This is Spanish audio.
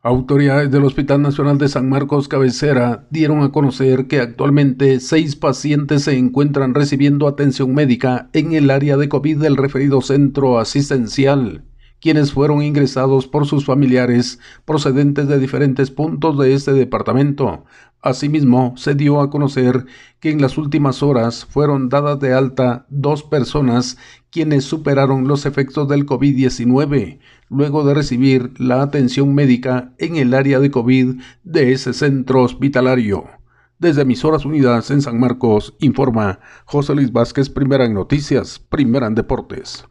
Autoridades del Hospital Nacional de San Marcos Cabecera dieron a conocer que actualmente seis pacientes se encuentran recibiendo atención médica en el área de COVID del referido centro asistencial, quienes fueron ingresados por sus familiares procedentes de diferentes puntos de este departamento. Asimismo, se dio a conocer que en las últimas horas fueron dadas de alta dos personas quienes superaron los efectos del COVID-19 luego de recibir la atención médica en el área de COVID de ese centro hospitalario. Desde Emisoras Unidas en San Marcos, informa José Luis Vázquez, primera en noticias, primera en deportes.